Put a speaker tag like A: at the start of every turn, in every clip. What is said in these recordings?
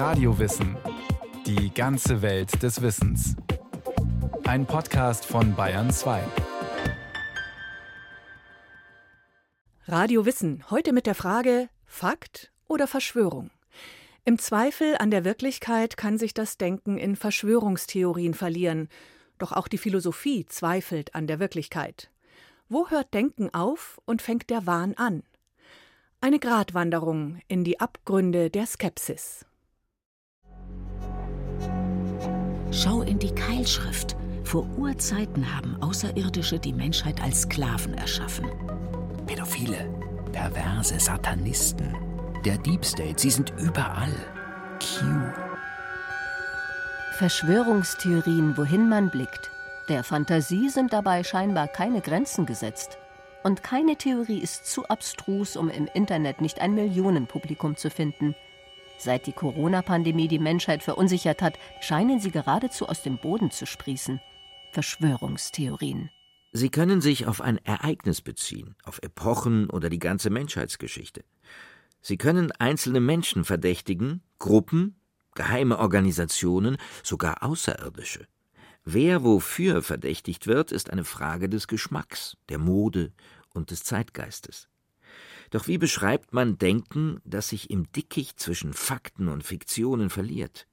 A: Radiowissen. Die ganze Welt des Wissens. Ein Podcast von Bayern 2.
B: Radio Wissen, heute mit der Frage Fakt oder Verschwörung? Im Zweifel an der Wirklichkeit kann sich das Denken in Verschwörungstheorien verlieren. Doch auch die Philosophie zweifelt an der Wirklichkeit. Wo hört Denken auf und fängt der Wahn an? Eine Gratwanderung in die Abgründe der Skepsis.
C: Schau in die Keilschrift. Vor Urzeiten haben Außerirdische die Menschheit als Sklaven erschaffen.
D: Pädophile, perverse Satanisten, der Deep State, sie sind überall. Q.
E: Verschwörungstheorien, wohin man blickt. Der Fantasie sind dabei scheinbar keine Grenzen gesetzt. Und keine Theorie ist zu abstrus, um im Internet nicht ein Millionenpublikum zu finden. Seit die Corona-Pandemie die Menschheit verunsichert hat, scheinen sie geradezu aus dem Boden zu sprießen. Verschwörungstheorien.
F: Sie können sich auf ein Ereignis beziehen, auf Epochen oder die ganze Menschheitsgeschichte. Sie können einzelne Menschen verdächtigen, Gruppen, geheime Organisationen, sogar Außerirdische. Wer wofür verdächtigt wird, ist eine Frage des Geschmacks, der Mode und des Zeitgeistes. Doch wie beschreibt man Denken, das sich im Dickicht zwischen Fakten und Fiktionen verliert?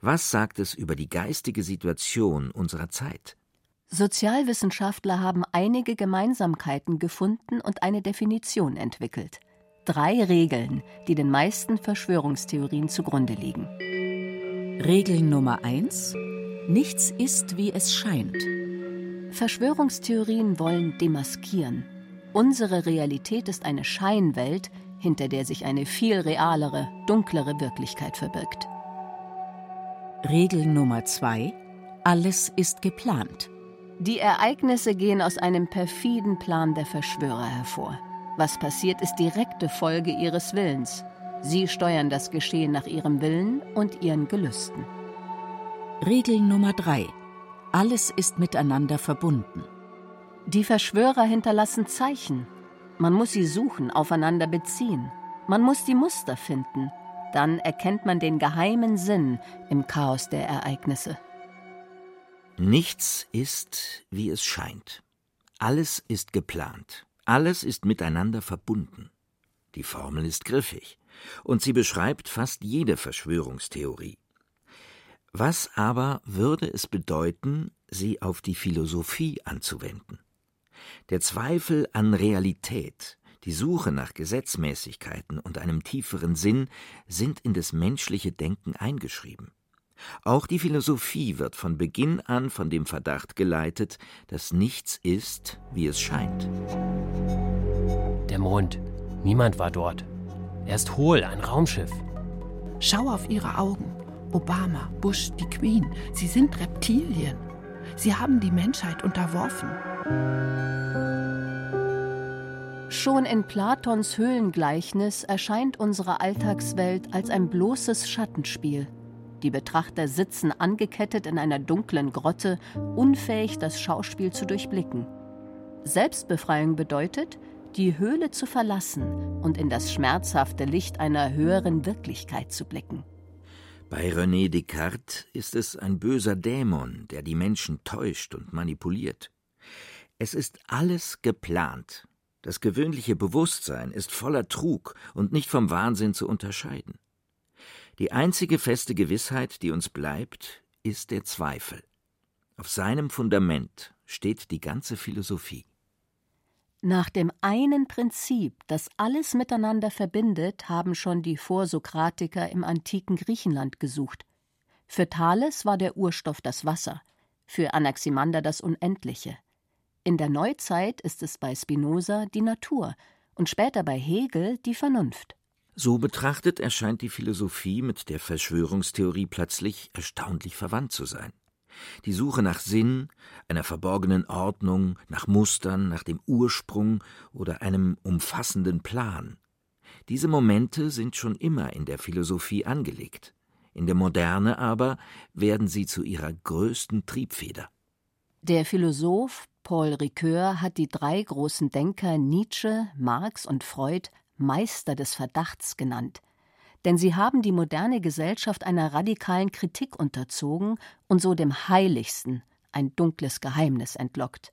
F: Was sagt es über die geistige Situation unserer Zeit?
E: Sozialwissenschaftler haben einige Gemeinsamkeiten gefunden und eine Definition entwickelt. Drei Regeln, die den meisten Verschwörungstheorien zugrunde liegen.
C: Regel Nummer eins: Nichts ist, wie es scheint.
E: Verschwörungstheorien wollen demaskieren. Unsere Realität ist eine Scheinwelt, hinter der sich eine viel realere, dunklere Wirklichkeit verbirgt.
C: Regel Nummer zwei: Alles ist geplant.
E: Die Ereignisse gehen aus einem perfiden Plan der Verschwörer hervor. Was passiert, ist direkte Folge ihres Willens. Sie steuern das Geschehen nach ihrem Willen und ihren Gelüsten.
C: Regel Nummer drei: Alles ist miteinander verbunden.
E: Die Verschwörer hinterlassen Zeichen. Man muss sie suchen, aufeinander beziehen. Man muss die Muster finden. Dann erkennt man den geheimen Sinn im Chaos der Ereignisse.
F: Nichts ist, wie es scheint. Alles ist geplant. Alles ist miteinander verbunden. Die Formel ist griffig. Und sie beschreibt fast jede Verschwörungstheorie. Was aber würde es bedeuten, sie auf die Philosophie anzuwenden? Der Zweifel an Realität, die Suche nach Gesetzmäßigkeiten und einem tieferen Sinn sind in das menschliche Denken eingeschrieben. Auch die Philosophie wird von Beginn an von dem Verdacht geleitet, dass nichts ist, wie es scheint.
G: Der Mond. Niemand war dort. Er ist hohl, ein Raumschiff.
H: Schau auf ihre Augen. Obama, Bush, die Queen, sie sind Reptilien. Sie haben die Menschheit unterworfen.
E: Schon in Platons Höhlengleichnis erscheint unsere Alltagswelt als ein bloßes Schattenspiel. Die Betrachter sitzen angekettet in einer dunklen Grotte, unfähig, das Schauspiel zu durchblicken. Selbstbefreiung bedeutet, die Höhle zu verlassen und in das schmerzhafte Licht einer höheren Wirklichkeit zu blicken.
F: Bei René Descartes ist es ein böser Dämon, der die Menschen täuscht und manipuliert. Es ist alles geplant. Das gewöhnliche Bewusstsein ist voller Trug und nicht vom Wahnsinn zu unterscheiden. Die einzige feste Gewissheit, die uns bleibt, ist der Zweifel. Auf seinem Fundament steht die ganze Philosophie.
E: Nach dem einen Prinzip, das alles miteinander verbindet, haben schon die Vorsokratiker im antiken Griechenland gesucht. Für Thales war der Urstoff das Wasser, für Anaximander das Unendliche. In der Neuzeit ist es bei Spinoza die Natur und später bei Hegel die Vernunft.
F: So betrachtet erscheint die Philosophie mit der Verschwörungstheorie plötzlich erstaunlich verwandt zu sein. Die Suche nach Sinn, einer verborgenen Ordnung, nach Mustern, nach dem Ursprung oder einem umfassenden Plan. Diese Momente sind schon immer in der Philosophie angelegt. In der Moderne aber werden sie zu ihrer größten Triebfeder.
E: Der Philosoph Paul Ricoeur hat die drei großen Denker Nietzsche, Marx und Freud Meister des Verdachts genannt. Denn sie haben die moderne Gesellschaft einer radikalen Kritik unterzogen und so dem Heiligsten ein dunkles Geheimnis entlockt.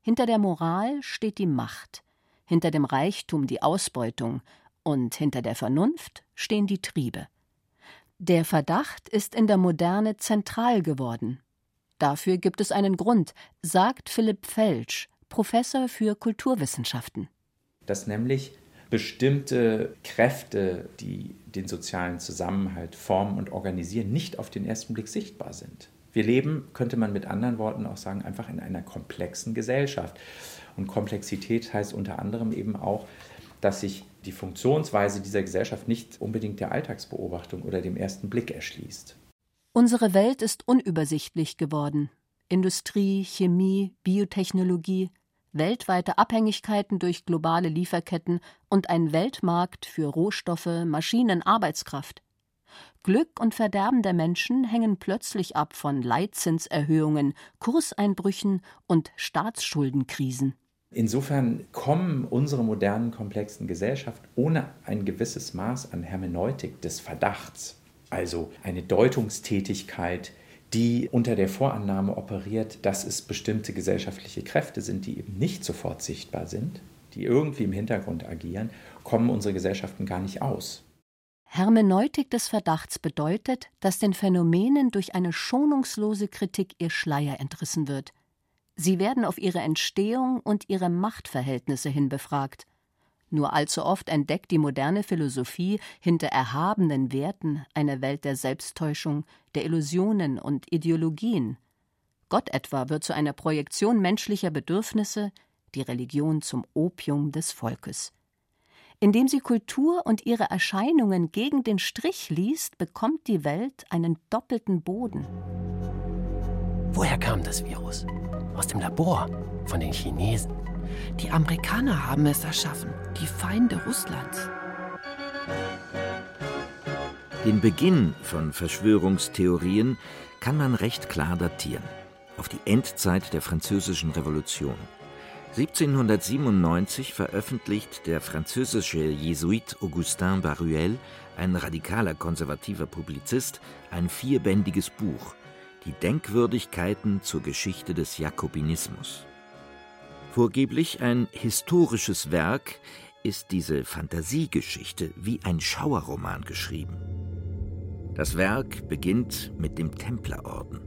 E: Hinter der Moral steht die Macht, hinter dem Reichtum die Ausbeutung und hinter der Vernunft stehen die Triebe. Der Verdacht ist in der Moderne zentral geworden. Dafür gibt es einen Grund, sagt Philipp Felsch, Professor für Kulturwissenschaften.
I: Dass nämlich bestimmte Kräfte, die den sozialen Zusammenhalt formen und organisieren, nicht auf den ersten Blick sichtbar sind. Wir leben, könnte man mit anderen Worten auch sagen, einfach in einer komplexen Gesellschaft. Und Komplexität heißt unter anderem eben auch, dass sich die Funktionsweise dieser Gesellschaft nicht unbedingt der Alltagsbeobachtung oder dem ersten Blick erschließt.
E: Unsere Welt ist unübersichtlich geworden. Industrie, Chemie, Biotechnologie, weltweite Abhängigkeiten durch globale Lieferketten und ein Weltmarkt für Rohstoffe, Maschinen, Arbeitskraft. Glück und Verderben der Menschen hängen plötzlich ab von Leitzinserhöhungen, Kurseinbrüchen und Staatsschuldenkrisen.
I: Insofern kommen unsere modernen komplexen Gesellschaften ohne ein gewisses Maß an Hermeneutik des Verdachts, also eine Deutungstätigkeit, die unter der Vorannahme operiert, dass es bestimmte gesellschaftliche Kräfte sind, die eben nicht sofort sichtbar sind, die irgendwie im Hintergrund agieren, kommen unsere Gesellschaften gar nicht aus.
E: Hermeneutik des Verdachts bedeutet, dass den Phänomenen durch eine schonungslose Kritik ihr Schleier entrissen wird. Sie werden auf ihre Entstehung und ihre Machtverhältnisse hin befragt. Nur allzu oft entdeckt die moderne Philosophie hinter erhabenen Werten eine Welt der Selbsttäuschung, der Illusionen und Ideologien. Gott etwa wird zu einer Projektion menschlicher Bedürfnisse, die Religion zum Opium des Volkes. Indem sie Kultur und ihre Erscheinungen gegen den Strich liest, bekommt die Welt einen doppelten Boden.
G: Woher kam das Virus? Aus dem Labor, von den Chinesen.
H: Die Amerikaner haben es erschaffen, die Feinde Russlands.
F: Den Beginn von Verschwörungstheorien kann man recht klar datieren. Auf die Endzeit der Französischen Revolution. 1797 veröffentlicht der französische Jesuit Augustin Baruel, ein radikaler konservativer Publizist, ein vierbändiges Buch, Die Denkwürdigkeiten zur Geschichte des Jakobinismus. Vorgeblich ein historisches Werk, ist diese Fantasiegeschichte wie ein Schauerroman geschrieben. Das Werk beginnt mit dem Templerorden,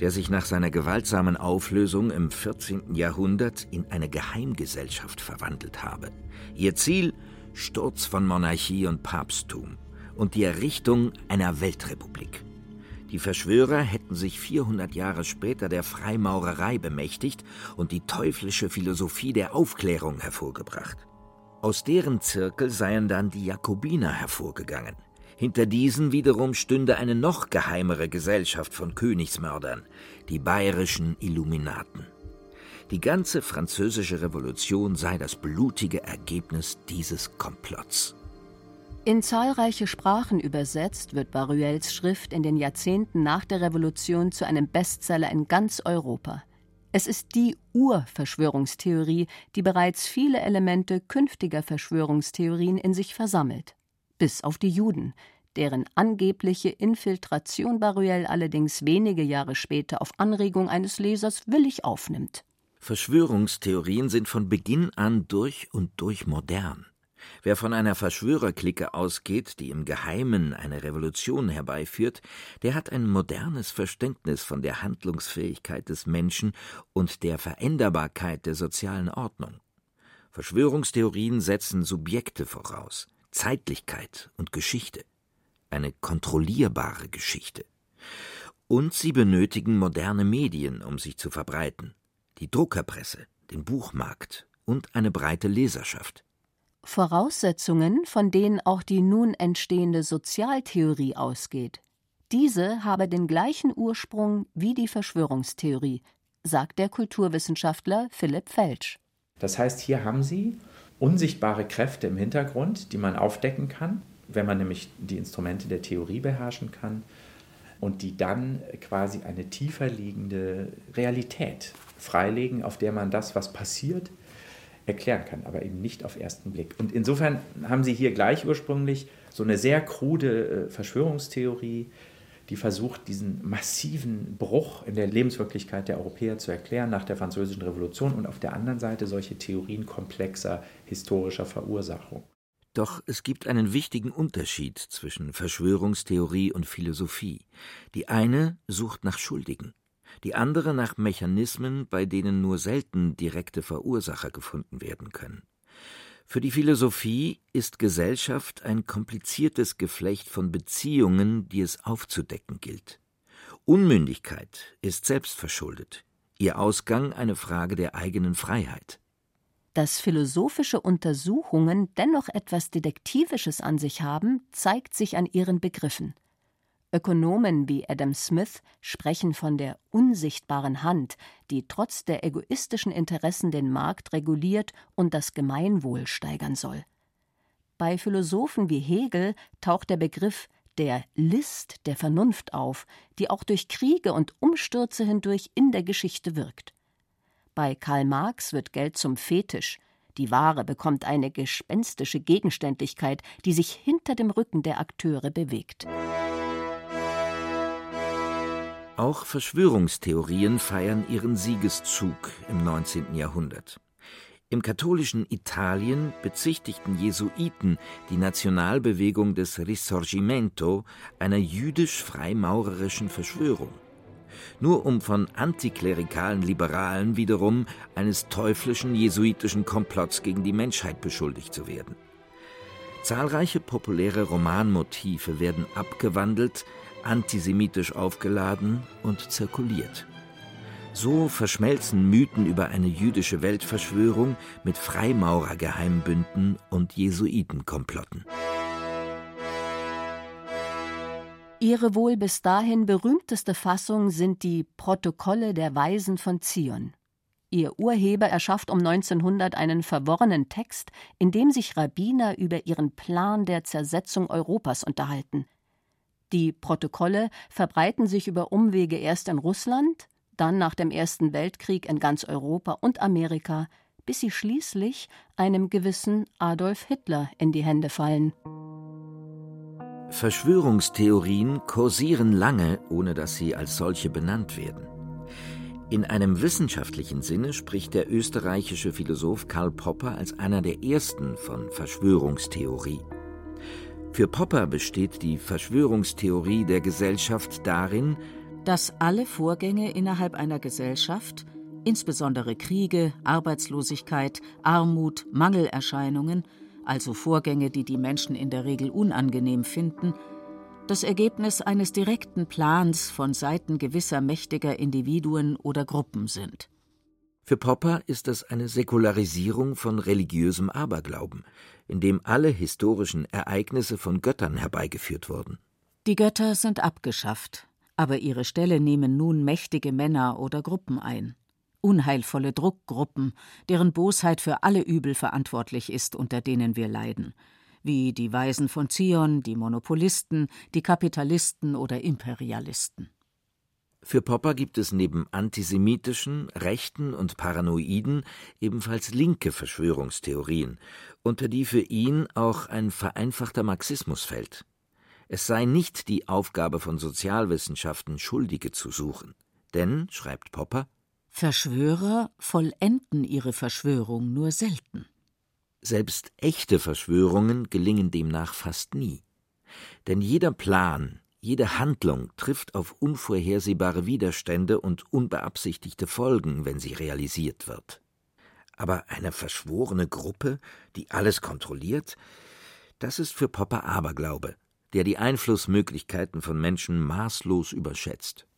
F: der sich nach seiner gewaltsamen Auflösung im 14. Jahrhundert in eine Geheimgesellschaft verwandelt habe. Ihr Ziel Sturz von Monarchie und Papsttum und die Errichtung einer Weltrepublik. Die Verschwörer hätten sich 400 Jahre später der Freimaurerei bemächtigt und die teuflische Philosophie der Aufklärung hervorgebracht. Aus deren Zirkel seien dann die Jakobiner hervorgegangen, hinter diesen wiederum stünde eine noch geheimere Gesellschaft von Königsmördern, die bayerischen Illuminaten. Die ganze französische Revolution sei das blutige Ergebnis dieses Komplotts.
E: In zahlreiche Sprachen übersetzt wird Baruels Schrift in den Jahrzehnten nach der Revolution zu einem Bestseller in ganz Europa. Es ist die Urverschwörungstheorie, die bereits viele Elemente künftiger Verschwörungstheorien in sich versammelt bis auf die Juden, deren angebliche Infiltration Baruel allerdings wenige Jahre später auf Anregung eines Lesers willig aufnimmt.
F: Verschwörungstheorien sind von Beginn an durch und durch modern. Wer von einer Verschwörerklicke ausgeht, die im Geheimen eine Revolution herbeiführt, der hat ein modernes Verständnis von der Handlungsfähigkeit des Menschen und der Veränderbarkeit der sozialen Ordnung. Verschwörungstheorien setzen Subjekte voraus, Zeitlichkeit und Geschichte, eine kontrollierbare Geschichte. Und sie benötigen moderne Medien, um sich zu verbreiten, die Druckerpresse, den Buchmarkt und eine breite Leserschaft.
E: Voraussetzungen, von denen auch die nun entstehende Sozialtheorie ausgeht. Diese habe den gleichen Ursprung wie die Verschwörungstheorie, sagt der Kulturwissenschaftler Philipp Felsch.
I: Das heißt, hier haben Sie unsichtbare Kräfte im Hintergrund, die man aufdecken kann, wenn man nämlich die Instrumente der Theorie beherrschen kann und die dann quasi eine tiefer liegende Realität freilegen, auf der man das, was passiert, erklären kann, aber eben nicht auf ersten Blick. Und insofern haben Sie hier gleich ursprünglich so eine sehr krude äh, Verschwörungstheorie, die versucht, diesen massiven Bruch in der Lebenswirklichkeit der Europäer zu erklären nach der Französischen Revolution und auf der anderen Seite solche Theorien komplexer historischer Verursachung.
F: Doch es gibt einen wichtigen Unterschied zwischen Verschwörungstheorie und Philosophie. Die eine sucht nach Schuldigen, die andere nach Mechanismen, bei denen nur selten direkte Verursacher gefunden werden können. Für die Philosophie ist Gesellschaft ein kompliziertes Geflecht von Beziehungen, die es aufzudecken gilt. Unmündigkeit ist selbstverschuldet, ihr Ausgang eine Frage der eigenen Freiheit.
E: Dass philosophische Untersuchungen dennoch etwas Detektivisches an sich haben, zeigt sich an ihren Begriffen. Ökonomen wie Adam Smith sprechen von der unsichtbaren Hand, die trotz der egoistischen Interessen den Markt reguliert und das Gemeinwohl steigern soll. Bei Philosophen wie Hegel taucht der Begriff der List der Vernunft auf, die auch durch Kriege und Umstürze hindurch in der Geschichte wirkt. Bei Karl Marx wird Geld zum Fetisch, die Ware bekommt eine gespenstische Gegenständlichkeit, die sich hinter dem Rücken der Akteure bewegt.
F: Auch Verschwörungstheorien feiern ihren Siegeszug im 19. Jahrhundert. Im katholischen Italien bezichtigten Jesuiten die Nationalbewegung des Risorgimento einer jüdisch-freimaurerischen Verschwörung. Nur um von antiklerikalen Liberalen wiederum eines teuflischen jesuitischen Komplotts gegen die Menschheit beschuldigt zu werden. Zahlreiche populäre Romanmotive werden abgewandelt, antisemitisch aufgeladen und zirkuliert. So verschmelzen Mythen über eine jüdische Weltverschwörung mit Freimaurergeheimbünden und Jesuitenkomplotten.
E: Ihre wohl bis dahin berühmteste Fassung sind die Protokolle der Weisen von Zion. Ihr Urheber erschafft um 1900 einen verworrenen Text, in dem sich Rabbiner über ihren Plan der Zersetzung Europas unterhalten. Die Protokolle verbreiten sich über Umwege erst in Russland, dann nach dem Ersten Weltkrieg in ganz Europa und Amerika, bis sie schließlich einem gewissen Adolf Hitler in die Hände fallen.
F: Verschwörungstheorien kursieren lange, ohne dass sie als solche benannt werden. In einem wissenschaftlichen Sinne spricht der österreichische Philosoph Karl Popper als einer der ersten von Verschwörungstheorie. Für Popper besteht die Verschwörungstheorie der Gesellschaft darin,
C: dass alle Vorgänge innerhalb einer Gesellschaft, insbesondere Kriege, Arbeitslosigkeit, Armut, Mangelerscheinungen, also Vorgänge, die die Menschen in der Regel unangenehm finden, das Ergebnis eines direkten Plans von Seiten gewisser mächtiger Individuen oder Gruppen sind.
F: Für Popper ist das eine Säkularisierung von religiösem Aberglauben, in dem alle historischen Ereignisse von Göttern herbeigeführt wurden.
C: Die Götter sind abgeschafft, aber ihre Stelle nehmen nun mächtige Männer oder Gruppen ein. Unheilvolle Druckgruppen, deren Bosheit für alle Übel verantwortlich ist, unter denen wir leiden, wie die Weisen von Zion, die Monopolisten, die Kapitalisten oder Imperialisten.
F: Für Popper gibt es neben antisemitischen, rechten und paranoiden ebenfalls linke Verschwörungstheorien, unter die für ihn auch ein vereinfachter Marxismus fällt. Es sei nicht die Aufgabe von Sozialwissenschaften, Schuldige zu suchen. Denn, schreibt Popper,
C: Verschwörer vollenden ihre Verschwörung nur selten.
F: Selbst echte Verschwörungen gelingen demnach fast nie. Denn jeder Plan, jede Handlung trifft auf unvorhersehbare Widerstände und unbeabsichtigte Folgen, wenn sie realisiert wird. Aber eine verschworene Gruppe, die alles kontrolliert, das ist für Popper Aberglaube, der die Einflussmöglichkeiten von Menschen maßlos überschätzt.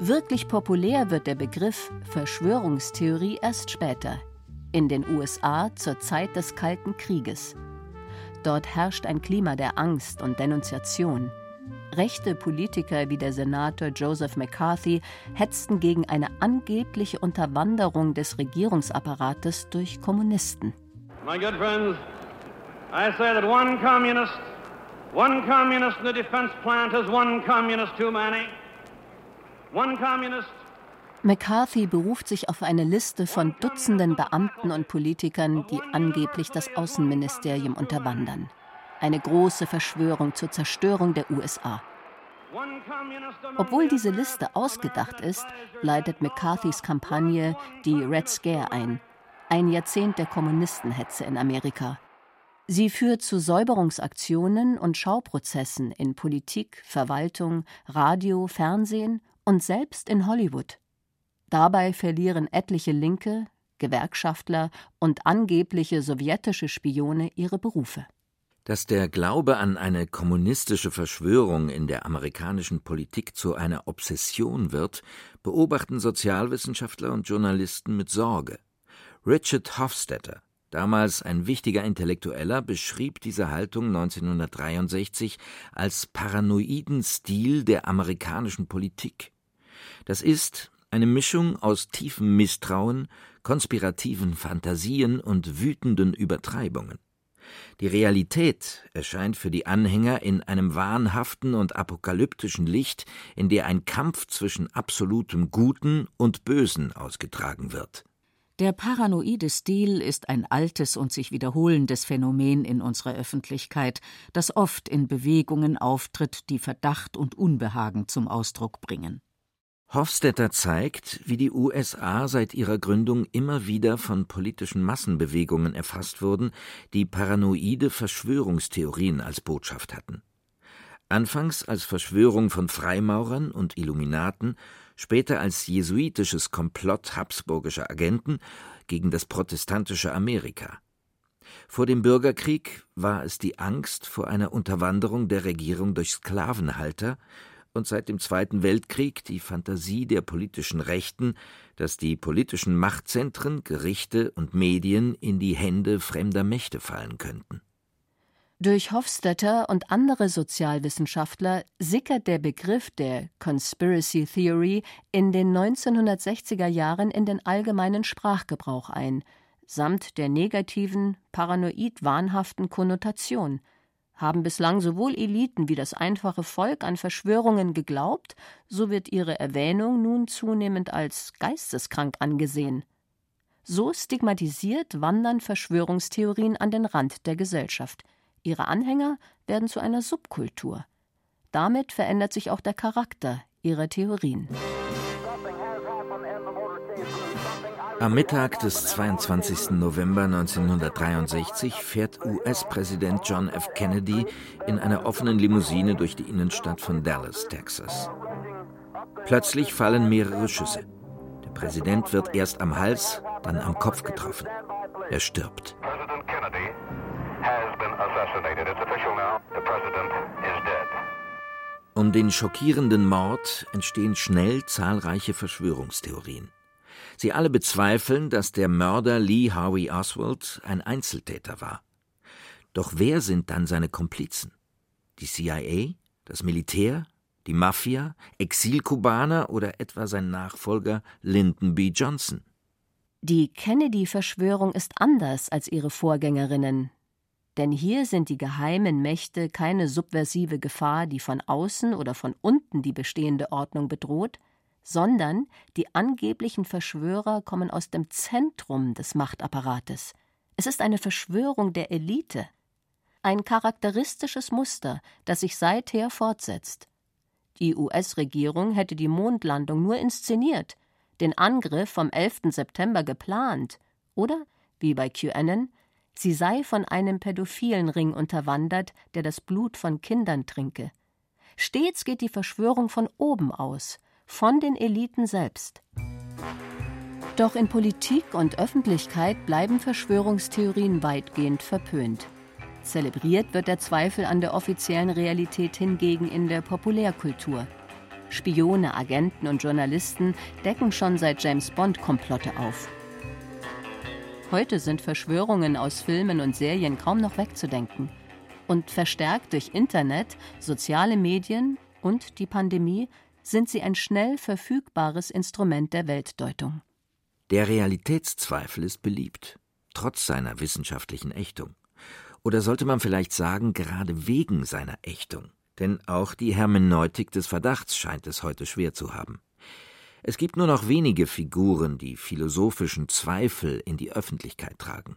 E: Wirklich populär wird der Begriff Verschwörungstheorie erst später, in den USA zur Zeit des Kalten Krieges. Dort herrscht ein Klima der Angst und Denunziation. Rechte Politiker wie der Senator Joseph McCarthy hetzten gegen eine angebliche Unterwanderung des Regierungsapparates durch Kommunisten.
J: My good friends, I say that one communist, one communist in the defense plant is one communist too many. One communist
E: McCarthy beruft sich auf eine Liste von Dutzenden Beamten und Politikern, die angeblich das Außenministerium unterwandern. Eine große Verschwörung zur Zerstörung der USA. Obwohl diese Liste ausgedacht ist, leitet McCarthys Kampagne die Red Scare ein, ein Jahrzehnt der Kommunistenhetze in Amerika. Sie führt zu Säuberungsaktionen und Schauprozessen in Politik, Verwaltung, Radio, Fernsehen und selbst in Hollywood. Dabei verlieren etliche Linke, Gewerkschaftler und angebliche sowjetische Spione ihre Berufe.
F: Dass der Glaube an eine kommunistische Verschwörung in der amerikanischen Politik zu einer Obsession wird, beobachten Sozialwissenschaftler und Journalisten mit Sorge. Richard Hofstetter, damals ein wichtiger Intellektueller, beschrieb diese Haltung 1963 als paranoiden Stil der amerikanischen Politik. Das ist eine Mischung aus tiefem Misstrauen, konspirativen Fantasien und wütenden Übertreibungen. Die Realität erscheint für die Anhänger in einem wahnhaften und apokalyptischen Licht, in der ein Kampf zwischen absolutem Guten und Bösen ausgetragen wird.
C: Der paranoide Stil ist ein altes und sich wiederholendes Phänomen in unserer Öffentlichkeit, das oft in Bewegungen auftritt, die Verdacht und Unbehagen zum Ausdruck bringen.
F: Hofstetter zeigt, wie die USA seit ihrer Gründung immer wieder von politischen Massenbewegungen erfasst wurden, die paranoide Verschwörungstheorien als Botschaft hatten. Anfangs als Verschwörung von Freimaurern und Illuminaten später als jesuitisches Komplott habsburgischer Agenten gegen das protestantische Amerika. Vor dem Bürgerkrieg war es die Angst vor einer Unterwanderung der Regierung durch Sklavenhalter und seit dem Zweiten Weltkrieg die Fantasie der politischen Rechten, dass die politischen Machtzentren, Gerichte und Medien in die Hände fremder Mächte fallen könnten.
E: Durch Hofstetter und andere Sozialwissenschaftler sickert der Begriff der Conspiracy Theory in den 1960er Jahren in den allgemeinen Sprachgebrauch ein, samt der negativen, paranoid wahnhaften Konnotation. Haben bislang sowohl Eliten wie das einfache Volk an Verschwörungen geglaubt, so wird ihre Erwähnung nun zunehmend als geisteskrank angesehen. So stigmatisiert wandern Verschwörungstheorien an den Rand der Gesellschaft – Ihre Anhänger werden zu einer Subkultur. Damit verändert sich auch der Charakter ihrer Theorien.
F: Am Mittag des 22. November 1963 fährt US-Präsident John F. Kennedy in einer offenen Limousine durch die Innenstadt von Dallas, Texas. Plötzlich fallen mehrere Schüsse. Der Präsident wird erst am Hals, dann am Kopf getroffen. Er stirbt. Um den schockierenden Mord entstehen schnell zahlreiche Verschwörungstheorien. Sie alle bezweifeln, dass der Mörder Lee Harvey Oswald ein Einzeltäter war. Doch wer sind dann seine Komplizen? Die CIA, das Militär, die Mafia, Exilkubaner oder etwa sein Nachfolger Lyndon B. Johnson?
E: Die Kennedy-Verschwörung ist anders als ihre Vorgängerinnen, denn hier sind die geheimen Mächte keine subversive Gefahr, die von außen oder von unten die bestehende Ordnung bedroht, sondern die angeblichen Verschwörer kommen aus dem Zentrum des Machtapparates. Es ist eine Verschwörung der Elite. Ein charakteristisches Muster, das sich seither fortsetzt. Die US-Regierung hätte die Mondlandung nur inszeniert, den Angriff vom 11. September geplant oder, wie bei QAnon, sie sei von einem pädophilen Ring unterwandert, der das Blut von Kindern trinke. Stets geht die Verschwörung von oben aus, von den Eliten selbst. Doch in Politik und Öffentlichkeit bleiben Verschwörungstheorien weitgehend verpönt. Zelebriert wird der Zweifel an der offiziellen Realität hingegen in der Populärkultur. Spione, Agenten und Journalisten decken schon seit James Bond Komplotte auf. Heute sind Verschwörungen aus Filmen und Serien kaum noch wegzudenken. Und verstärkt durch Internet, soziale Medien und die Pandemie sind sie ein schnell verfügbares Instrument der Weltdeutung.
F: Der Realitätszweifel ist beliebt, trotz seiner wissenschaftlichen Ächtung. Oder sollte man vielleicht sagen, gerade wegen seiner Ächtung? Denn auch die Hermeneutik des Verdachts scheint es heute schwer zu haben. Es gibt nur noch wenige Figuren, die philosophischen Zweifel in die Öffentlichkeit tragen.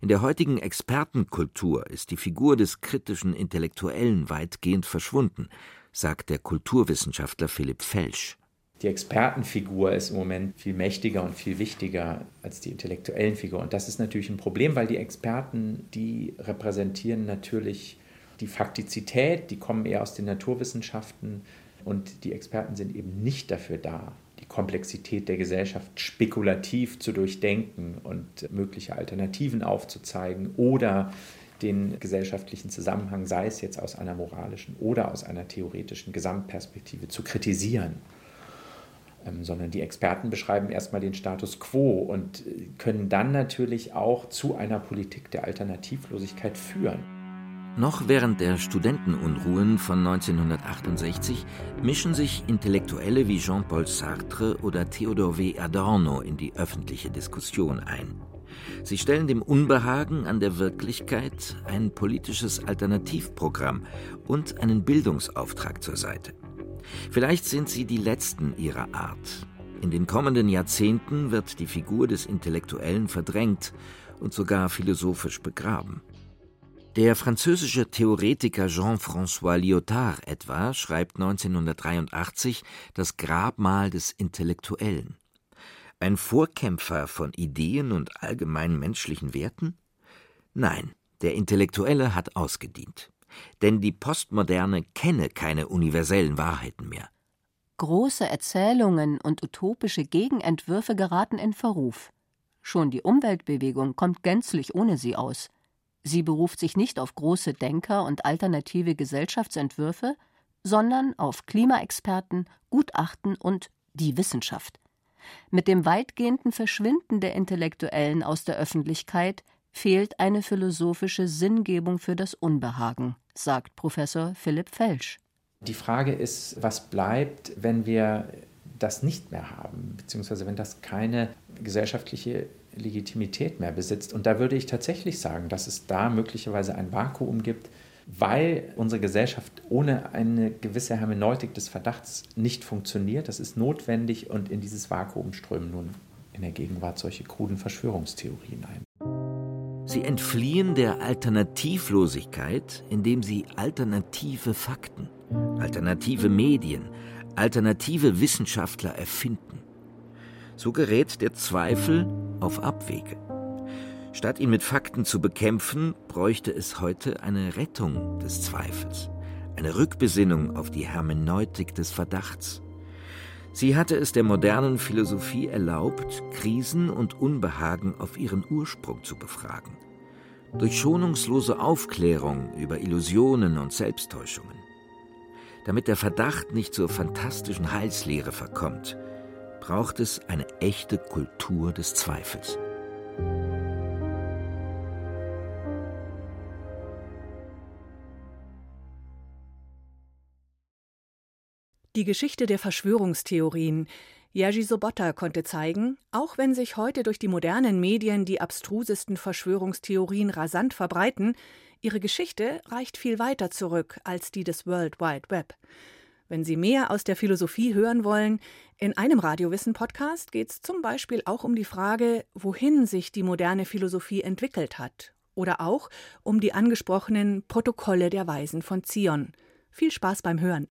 F: In der heutigen Expertenkultur ist die Figur des kritischen Intellektuellen weitgehend verschwunden, sagt der Kulturwissenschaftler Philipp Felsch.
I: Die Expertenfigur ist im Moment viel mächtiger und viel wichtiger als die intellektuellen Figur. Und das ist natürlich ein Problem, weil die Experten, die repräsentieren natürlich die Faktizität, die kommen eher aus den Naturwissenschaften und die Experten sind eben nicht dafür da, die Komplexität der Gesellschaft spekulativ zu durchdenken und mögliche Alternativen aufzuzeigen oder den gesellschaftlichen Zusammenhang, sei es jetzt aus einer moralischen oder aus einer theoretischen Gesamtperspektive, zu kritisieren ähm, sondern die Experten beschreiben erstmal den Status quo und äh, können dann natürlich auch zu einer Politik der Alternativlosigkeit führen.
F: Noch während der Studentenunruhen von 1968 mischen sich Intellektuelle wie Jean-Paul Sartre oder Theodor W. Adorno in die öffentliche Diskussion ein. Sie stellen dem Unbehagen an der Wirklichkeit ein politisches Alternativprogramm und einen Bildungsauftrag zur Seite. Vielleicht sind sie die letzten ihrer Art. In den kommenden Jahrzehnten wird die Figur des Intellektuellen verdrängt und sogar philosophisch begraben. Der französische Theoretiker Jean-François Lyotard etwa schreibt 1983 das Grabmal des Intellektuellen. Ein Vorkämpfer von Ideen und allgemeinen menschlichen Werten? Nein, der Intellektuelle hat ausgedient denn die Postmoderne kenne keine universellen Wahrheiten mehr.
E: Große Erzählungen und utopische Gegenentwürfe geraten in Verruf. Schon die Umweltbewegung kommt gänzlich ohne sie aus. Sie beruft sich nicht auf große Denker und alternative Gesellschaftsentwürfe, sondern auf Klimaexperten, Gutachten und die Wissenschaft. Mit dem weitgehenden Verschwinden der Intellektuellen aus der Öffentlichkeit fehlt eine philosophische Sinngebung für das Unbehagen, sagt Professor Philipp Felsch.
I: Die Frage ist, was bleibt, wenn wir das nicht mehr haben, beziehungsweise wenn das keine gesellschaftliche Legitimität mehr besitzt. Und da würde ich tatsächlich sagen, dass es da möglicherweise ein Vakuum gibt, weil unsere Gesellschaft ohne eine gewisse Hermeneutik des Verdachts nicht funktioniert. Das ist notwendig und in dieses Vakuum strömen nun in der Gegenwart solche kruden Verschwörungstheorien ein.
F: Sie entfliehen der Alternativlosigkeit, indem sie alternative Fakten, alternative Medien, alternative Wissenschaftler erfinden. So gerät der Zweifel auf Abwege. Statt ihn mit Fakten zu bekämpfen, bräuchte es heute eine Rettung des Zweifels, eine Rückbesinnung auf die Hermeneutik des Verdachts. Sie hatte es der modernen Philosophie erlaubt, Krisen und Unbehagen auf ihren Ursprung zu befragen. Durch schonungslose Aufklärung über Illusionen und Selbsttäuschungen. Damit der Verdacht nicht zur fantastischen Heilslehre verkommt, braucht es eine echte Kultur des Zweifels.
B: Die Geschichte der Verschwörungstheorien. Jerzy Sobotta konnte zeigen, auch wenn sich heute durch die modernen Medien die abstrusesten Verschwörungstheorien rasant verbreiten, ihre Geschichte reicht viel weiter zurück als die des World Wide Web. Wenn Sie mehr aus der Philosophie hören wollen, in einem Radiowissen-Podcast geht es zum Beispiel auch um die Frage, wohin sich die moderne Philosophie entwickelt hat. Oder auch um die angesprochenen Protokolle der Weisen von Zion. Viel Spaß beim Hören.